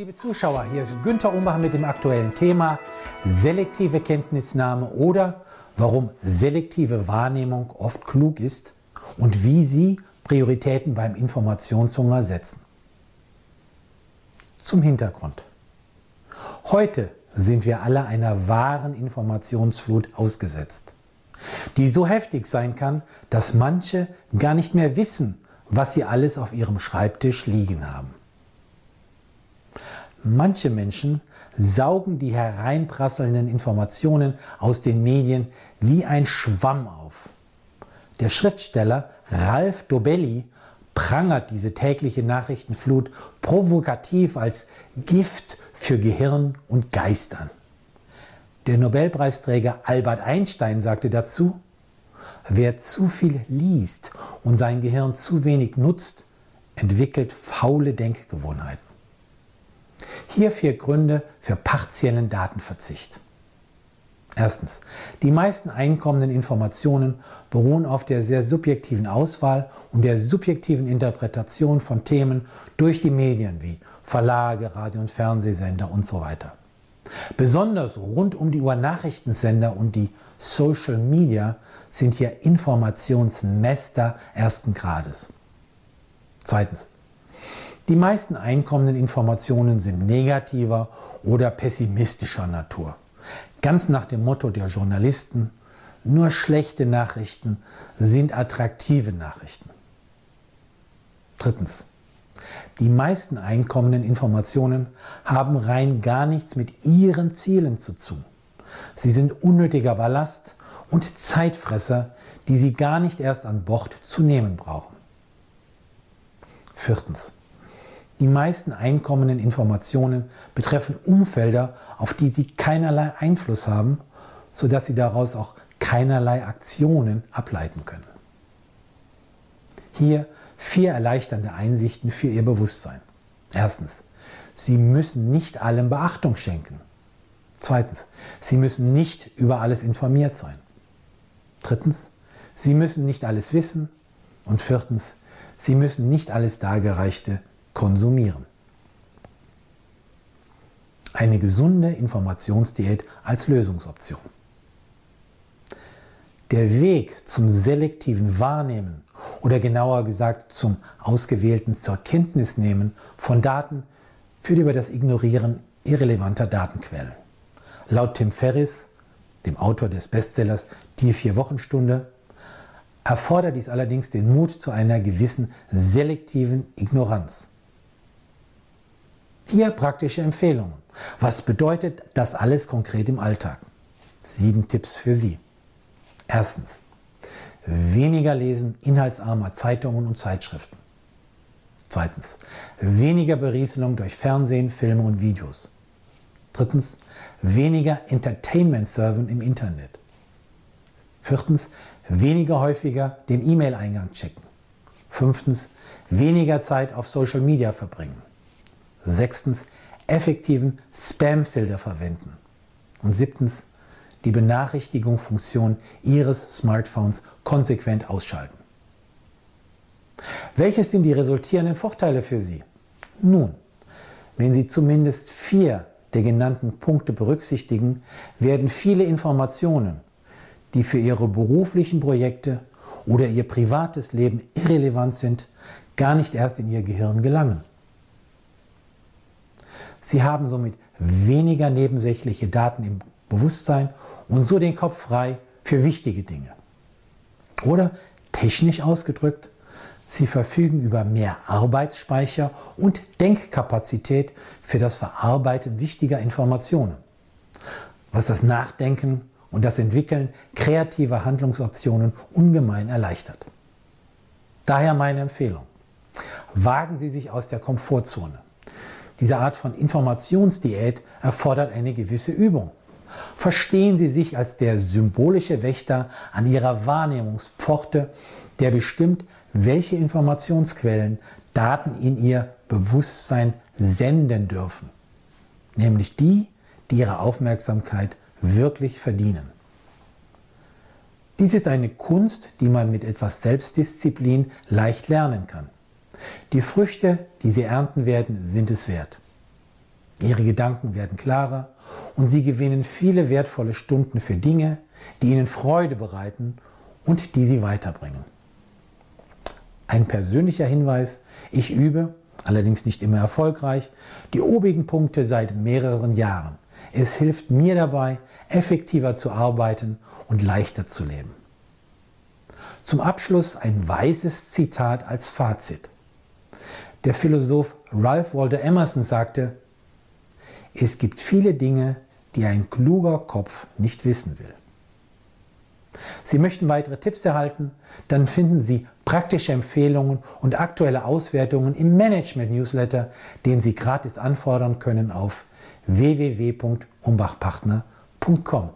liebe Zuschauer, hier ist Günther Umbach mit dem aktuellen Thema selektive Kenntnisnahme oder warum selektive Wahrnehmung oft klug ist und wie Sie Prioritäten beim Informationshunger setzen. Zum Hintergrund. Heute sind wir alle einer wahren Informationsflut ausgesetzt, die so heftig sein kann, dass manche gar nicht mehr wissen, was sie alles auf ihrem Schreibtisch liegen haben. Manche Menschen saugen die hereinprasselnden Informationen aus den Medien wie ein Schwamm auf. Der Schriftsteller Ralph Dobelli prangert diese tägliche Nachrichtenflut provokativ als Gift für Gehirn und Geist an. Der Nobelpreisträger Albert Einstein sagte dazu, wer zu viel liest und sein Gehirn zu wenig nutzt, entwickelt faule Denkgewohnheiten. Hier vier Gründe für partiellen Datenverzicht. Erstens. Die meisten einkommenden Informationen beruhen auf der sehr subjektiven Auswahl und der subjektiven Interpretation von Themen durch die Medien wie Verlage, Radio- und Fernsehsender und so weiter. Besonders rund um die Uhr Nachrichtensender und die Social Media sind hier Informationsnester ersten Grades. Zweitens. Die meisten einkommenden Informationen sind negativer oder pessimistischer Natur. Ganz nach dem Motto der Journalisten, nur schlechte Nachrichten sind attraktive Nachrichten. Drittens. Die meisten einkommenden Informationen haben rein gar nichts mit ihren Zielen zu tun. Sie sind unnötiger Ballast und Zeitfresser, die Sie gar nicht erst an Bord zu nehmen brauchen. Viertens. Die meisten einkommenden Informationen betreffen Umfelder, auf die sie keinerlei Einfluss haben, sodass sie daraus auch keinerlei Aktionen ableiten können. Hier vier erleichternde Einsichten für Ihr Bewusstsein. Erstens, Sie müssen nicht allem Beachtung schenken. Zweitens, Sie müssen nicht über alles informiert sein. Drittens, Sie müssen nicht alles wissen. Und viertens, Sie müssen nicht alles Dargereichte konsumieren. Eine gesunde Informationsdiät als Lösungsoption. Der Weg zum selektiven Wahrnehmen oder genauer gesagt zum ausgewählten zur Kenntnis nehmen von Daten führt über das Ignorieren irrelevanter Datenquellen. Laut Tim Ferriss, dem Autor des Bestsellers Die Vier-Wochen-Stunde, erfordert dies allerdings den Mut zu einer gewissen selektiven Ignoranz. Hier praktische Empfehlungen. Was bedeutet das alles konkret im Alltag? Sieben Tipps für Sie. Erstens. Weniger lesen inhaltsarmer Zeitungen und Zeitschriften. Zweitens. Weniger Berieselung durch Fernsehen, Filme und Videos. Drittens. Weniger Entertainment serven im Internet. Viertens. Weniger häufiger den E-Mail-Eingang checken. Fünftens. Weniger Zeit auf Social Media verbringen. Sechstens, effektiven Spam-Filter verwenden. Und siebtens, die Benachrichtigungsfunktion Ihres Smartphones konsequent ausschalten. Welches sind die resultierenden Vorteile für Sie? Nun, wenn Sie zumindest vier der genannten Punkte berücksichtigen, werden viele Informationen, die für Ihre beruflichen Projekte oder Ihr privates Leben irrelevant sind, gar nicht erst in Ihr Gehirn gelangen. Sie haben somit weniger nebensächliche Daten im Bewusstsein und so den Kopf frei für wichtige Dinge. Oder technisch ausgedrückt, Sie verfügen über mehr Arbeitsspeicher und Denkkapazität für das Verarbeiten wichtiger Informationen, was das Nachdenken und das Entwickeln kreativer Handlungsoptionen ungemein erleichtert. Daher meine Empfehlung. Wagen Sie sich aus der Komfortzone. Diese Art von Informationsdiät erfordert eine gewisse Übung. Verstehen Sie sich als der symbolische Wächter an Ihrer Wahrnehmungspforte, der bestimmt, welche Informationsquellen Daten in Ihr Bewusstsein senden dürfen. Nämlich die, die Ihre Aufmerksamkeit wirklich verdienen. Dies ist eine Kunst, die man mit etwas Selbstdisziplin leicht lernen kann. Die Früchte, die sie ernten werden, sind es wert. Ihre Gedanken werden klarer und Sie gewinnen viele wertvolle Stunden für Dinge, die Ihnen Freude bereiten und die Sie weiterbringen. Ein persönlicher Hinweis, ich übe, allerdings nicht immer erfolgreich, die obigen Punkte seit mehreren Jahren. Es hilft mir dabei, effektiver zu arbeiten und leichter zu leben. Zum Abschluss ein weises Zitat als Fazit. Der Philosoph Ralph Waldo Emerson sagte, es gibt viele Dinge, die ein kluger Kopf nicht wissen will. Sie möchten weitere Tipps erhalten? Dann finden Sie praktische Empfehlungen und aktuelle Auswertungen im Management-Newsletter, den Sie gratis anfordern können auf www.umbachpartner.com.